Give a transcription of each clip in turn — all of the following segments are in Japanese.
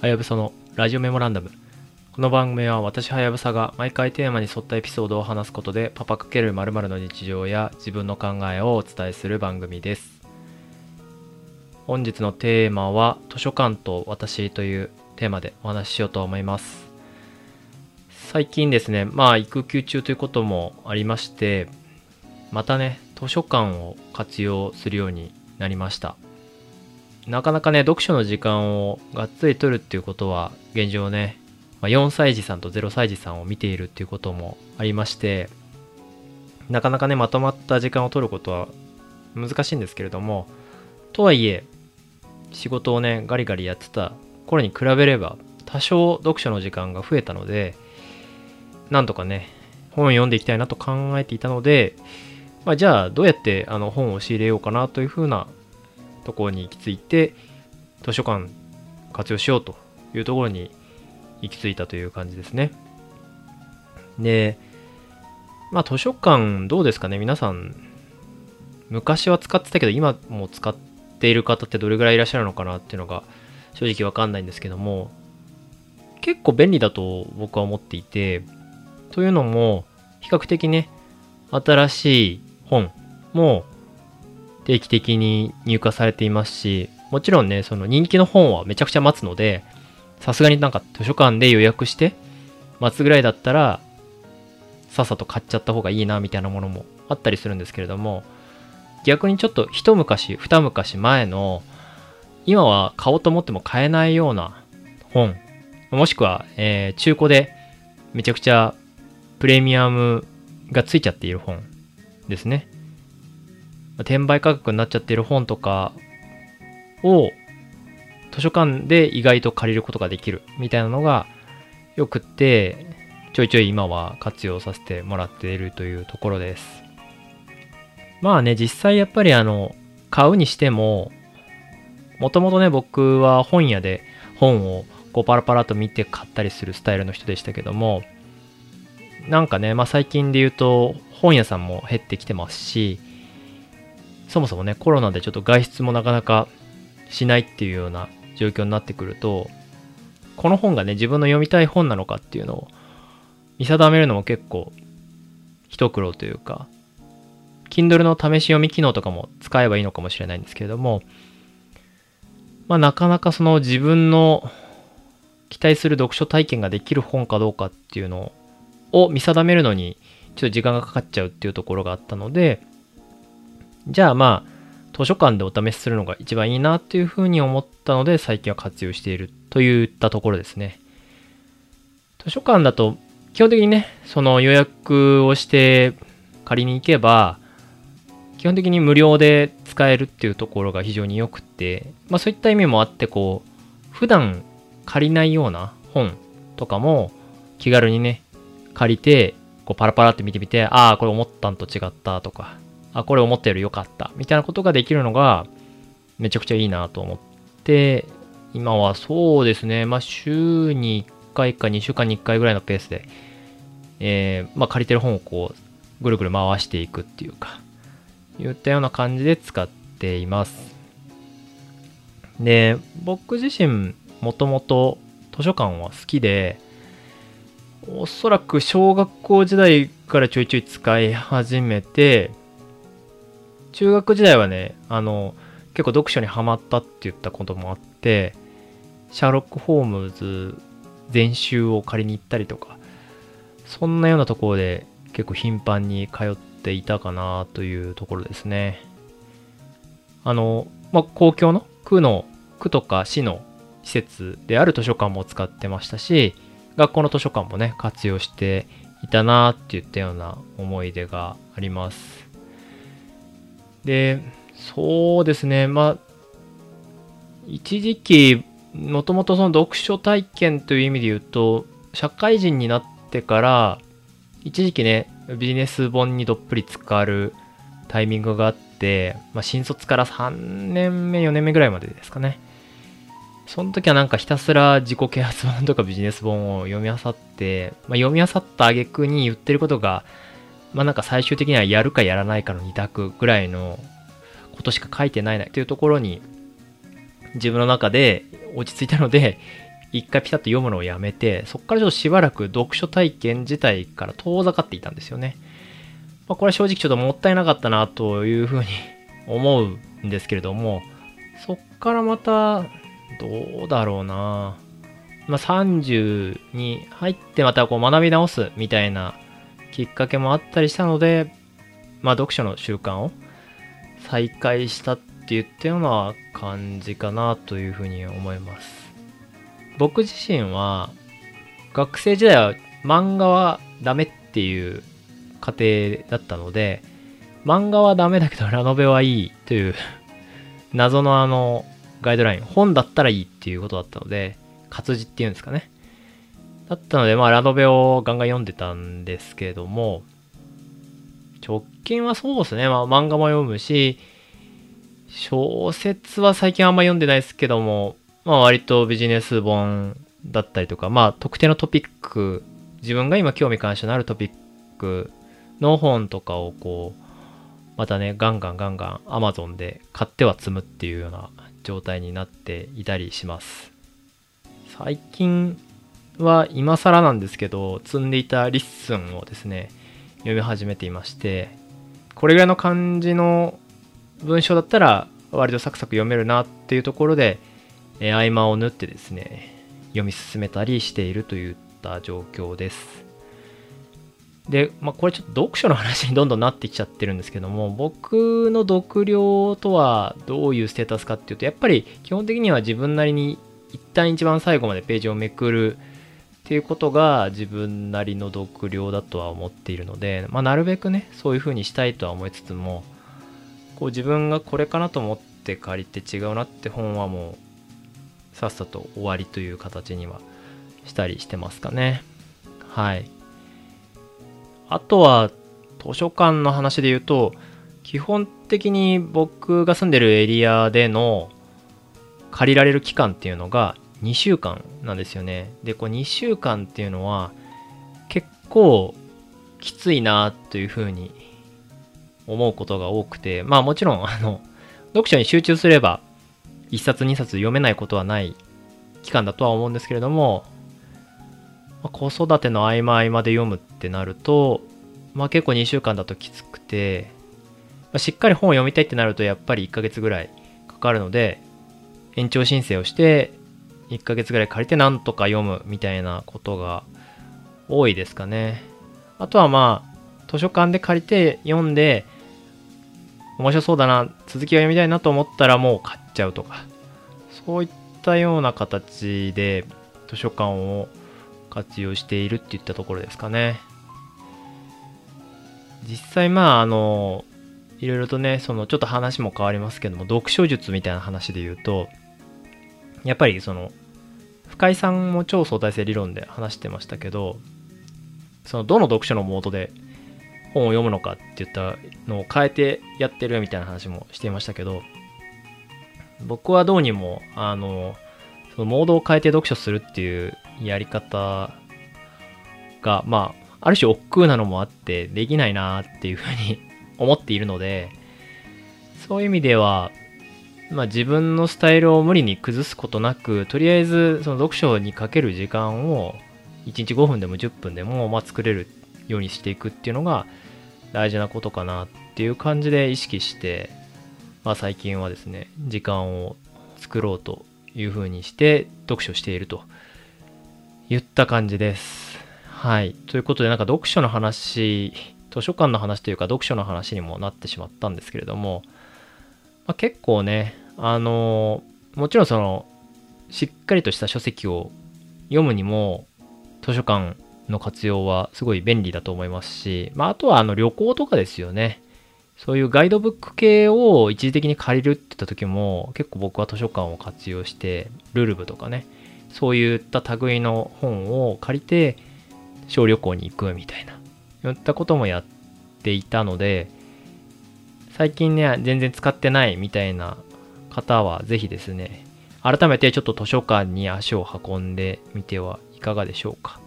はやぶさのラジオメモランダム。この番組は私はやぶさが毎回テーマに沿ったエピソードを話すことでパパ×〇〇の日常や自分の考えをお伝えする番組です。本日のテーマは図書館と私というテーマでお話ししようと思います。最近ですね、まあ育休中ということもありまして、またね、図書館を活用するようになりました。なかなかね、読書の時間をがっつり取るっていうことは、現状ね、まあ、4歳児さんと0歳児さんを見ているっていうこともありまして、なかなかね、まとまった時間を取ることは難しいんですけれども、とはいえ、仕事をね、ガリガリやってた頃に比べれば、多少読書の時間が増えたので、なんとかね、本を読んでいきたいなと考えていたので、まあ、じゃあどうやってあの本を仕入れようかなというふうなところに行き着いて図書館活用しようというところに行き着いたという感じですね。で、まあ図書館どうですかね？皆さん昔は使ってたけど今も使っている方ってどれぐらいいらっしゃるのかなっていうのが正直わかんないんですけども結構便利だと僕は思っていてというのも比較的ね新しい本も定期的に入荷されていますし、もちろんね、その人気の本はめちゃくちゃ待つので、さすがになんか図書館で予約して待つぐらいだったら、さっさと買っちゃった方がいいなみたいなものもあったりするんですけれども、逆にちょっと一昔、二昔前の、今は買おうと思っても買えないような本、もしくは、えー中古でめちゃくちゃプレミアムがついちゃっている本ですね。転売価格になっちゃってる本とかを図書館で意外と借りることができるみたいなのがよくってちょいちょい今は活用させてもらっているというところです。まあね、実際やっぱりあの、買うにしても、もともとね、僕は本屋で本をこうパラパラと見て買ったりするスタイルの人でしたけども、なんかね、まあ最近で言うと本屋さんも減ってきてますし、そもそもね、コロナでちょっと外出もなかなかしないっていうような状況になってくると、この本がね、自分の読みたい本なのかっていうのを見定めるのも結構一苦労というか、Kindle の試し読み機能とかも使えばいいのかもしれないんですけれども、まあなかなかその自分の期待する読書体験ができる本かどうかっていうのを見定めるのにちょっと時間がかかっちゃうっていうところがあったので、じゃあまあ、図書館でお試しするのが一番いいなっていうふうに思ったので、最近は活用しているといったところですね。図書館だと、基本的にね、その予約をして借りに行けば、基本的に無料で使えるっていうところが非常に良くて、まあそういった意味もあって、こう、普段借りないような本とかも気軽にね、借りて、こうパラパラって見てみて、ああ、これ思ったんと違ったとか、あ、これ思ったより良かった、みたいなことができるのが、めちゃくちゃいいなと思って、今はそうですね、まあ週に1回か2週間に1回ぐらいのペースで、えー、まあ借りてる本をこう、ぐるぐる回していくっていうか、言ったような感じで使っています。で、僕自身、もともと図書館は好きで、おそらく小学校時代からちょいちょい使い始めて、中学時代はね、あの、結構読書にハマったって言ったこともあって、シャーロック・ホームズ全集を借りに行ったりとか、そんなようなところで結構頻繁に通っていたかなというところですね。あの、まあ、公共の区の、区とか市の施設である図書館も使ってましたし、学校の図書館もね、活用していたなって言ったような思い出があります。で、そうですね、まあ、一時期、もともとその読書体験という意味で言うと、社会人になってから、一時期ね、ビジネス本にどっぷり浸かるタイミングがあって、まあ、新卒から3年目、4年目ぐらいまでですかね。その時はなんかひたすら自己啓発本とかビジネス本を読み漁って、まあ、読み漁った挙句に言ってることが、まあなんか最終的にはやるかやらないかの二択ぐらいのことしか書いてないなというところに自分の中で落ち着いたので、一回ピタッと読むのをやめて、そこからちょっとしばらく読書体験自体から遠ざかっていたんですよね。まあ、これは正直ちょっともったいなかったなというふうに思うんですけれども、そっからまた、どうだろうなまあ、30に入ってまたこう学び直すみたいなきっかけもあったりしたので、まあ、読書の習慣を再開したって言ったような感じかなというふうに思います。僕自身は学生時代は漫画はダメっていう家庭だったので、漫画はダメだけどラノベはいいという 謎のあのガイドライン、本だったらいいっていうことだったので、活字っていうんですかね。だったので、まあラノベをガンガン読んでたんですけども、直近はそうですね、まあ漫画も読むし、小説は最近あんま読んでないですけども、まあ割とビジネス本だったりとか、まあ特定のトピック、自分が今興味関心のあるトピックの本とかをこう、またね、ガンガンガンガン Amazon で買っては積むっていうような状態になっていたりします。最近は今更なんですけど、積んでいたリッスンをですね、読み始めていまして、これぐらいの感じの文章だったら割とサクサク読めるなっていうところで、え合間を縫ってですね、読み進めたりしているといった状況です。で、まあ、これちょっと読書の話にどんどんなってきちゃってるんですけども、僕の読量とはどういうステータスかっていうと、やっぱり基本的には自分なりに一旦一番最後までページをめくるていうことが自分なりの読量だとは思っているので、まあ、なるべくね、そういう風にしたいとは思いつつも、こう自分がこれかなと思って借りて違うなって本はもうさっさと終わりという形にはしたりしてますかね。はい。あとは図書館の話で言うと、基本的に僕が住んでるエリアでの借りられる期間っていうのが2週間なんですよね。で、こう2週間っていうのは結構きついなというふうに思うことが多くて、まあもちろんあの、読書に集中すれば1冊2冊読めないことはない期間だとは思うんですけれども、まあ、子育ての合間合間で読むってなると、まあ結構2週間だときつくて、まあ、しっかり本を読みたいってなるとやっぱり1ヶ月ぐらいかかるので、延長申請をして1ヶ月ぐらい借りてなんとか読むみたいなことが多いですかね。あとはまあ、図書館で借りて読んで、面白そうだな、続きを読みたいなと思ったらもう買っちゃうとか、そういったような形で図書館を活用しているっていったところですかね。実際まああのいろいろとねそのちょっと話も変わりますけども読書術みたいな話で言うとやっぱりその深井さんも超相対性理論で話してましたけどそのどの読書のモードで本を読むのかって言ったのを変えてやってるみたいな話もしていましたけど僕はどうにもあのそのモードを変えて読書するっていうやり方が、まあ、ある種億劫なのもあって、できないなっていうふうに思っているので、そういう意味では、まあ自分のスタイルを無理に崩すことなく、とりあえずその読書にかける時間を1日5分でも10分でもまあ作れるようにしていくっていうのが大事なことかなっていう感じで意識して、まあ最近はですね、時間を作ろうというふうにして読書していると言った感じです。はい。ということで、なんか読書の話、図書館の話というか読書の話にもなってしまったんですけれども、まあ、結構ね、あのもちろんその、しっかりとした書籍を読むにも、図書館の活用はすごい便利だと思いますし、まあ、あとはあの旅行とかですよね。そういうガイドブック系を一時的に借りるって言った時も、結構僕は図書館を活用して、ルルブとかね、そういった類の本を借りて小旅行に行くみたいな、そういったこともやっていたので、最近ね、全然使ってないみたいな方はぜひですね、改めてちょっと図書館に足を運んでみてはいかがでしょうか。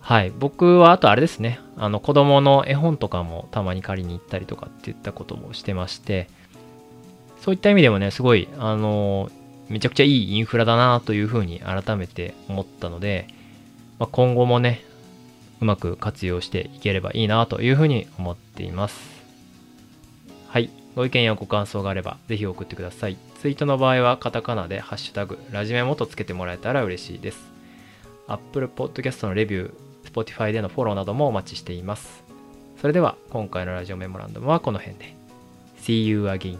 はい。僕はあとあれですね。あの子供の絵本とかもたまに借りに行ったりとかっていったこともしてまして、そういった意味でもね、すごい、あの、めちゃくちゃいいインフラだなというふうに改めて思ったので、まあ、今後もね、うまく活用していければいいなというふうに思っています。はい。ご意見やご感想があれば、ぜひ送ってください。ツイートの場合は、カタカナで、ハッシュタグ、ラジメモとつけてもらえたら嬉しいです。Apple Podcast のレビュー、Spotify でのフォローなどもお待ちしています。それでは、今回のラジオメモランダムはこの辺で。See you again.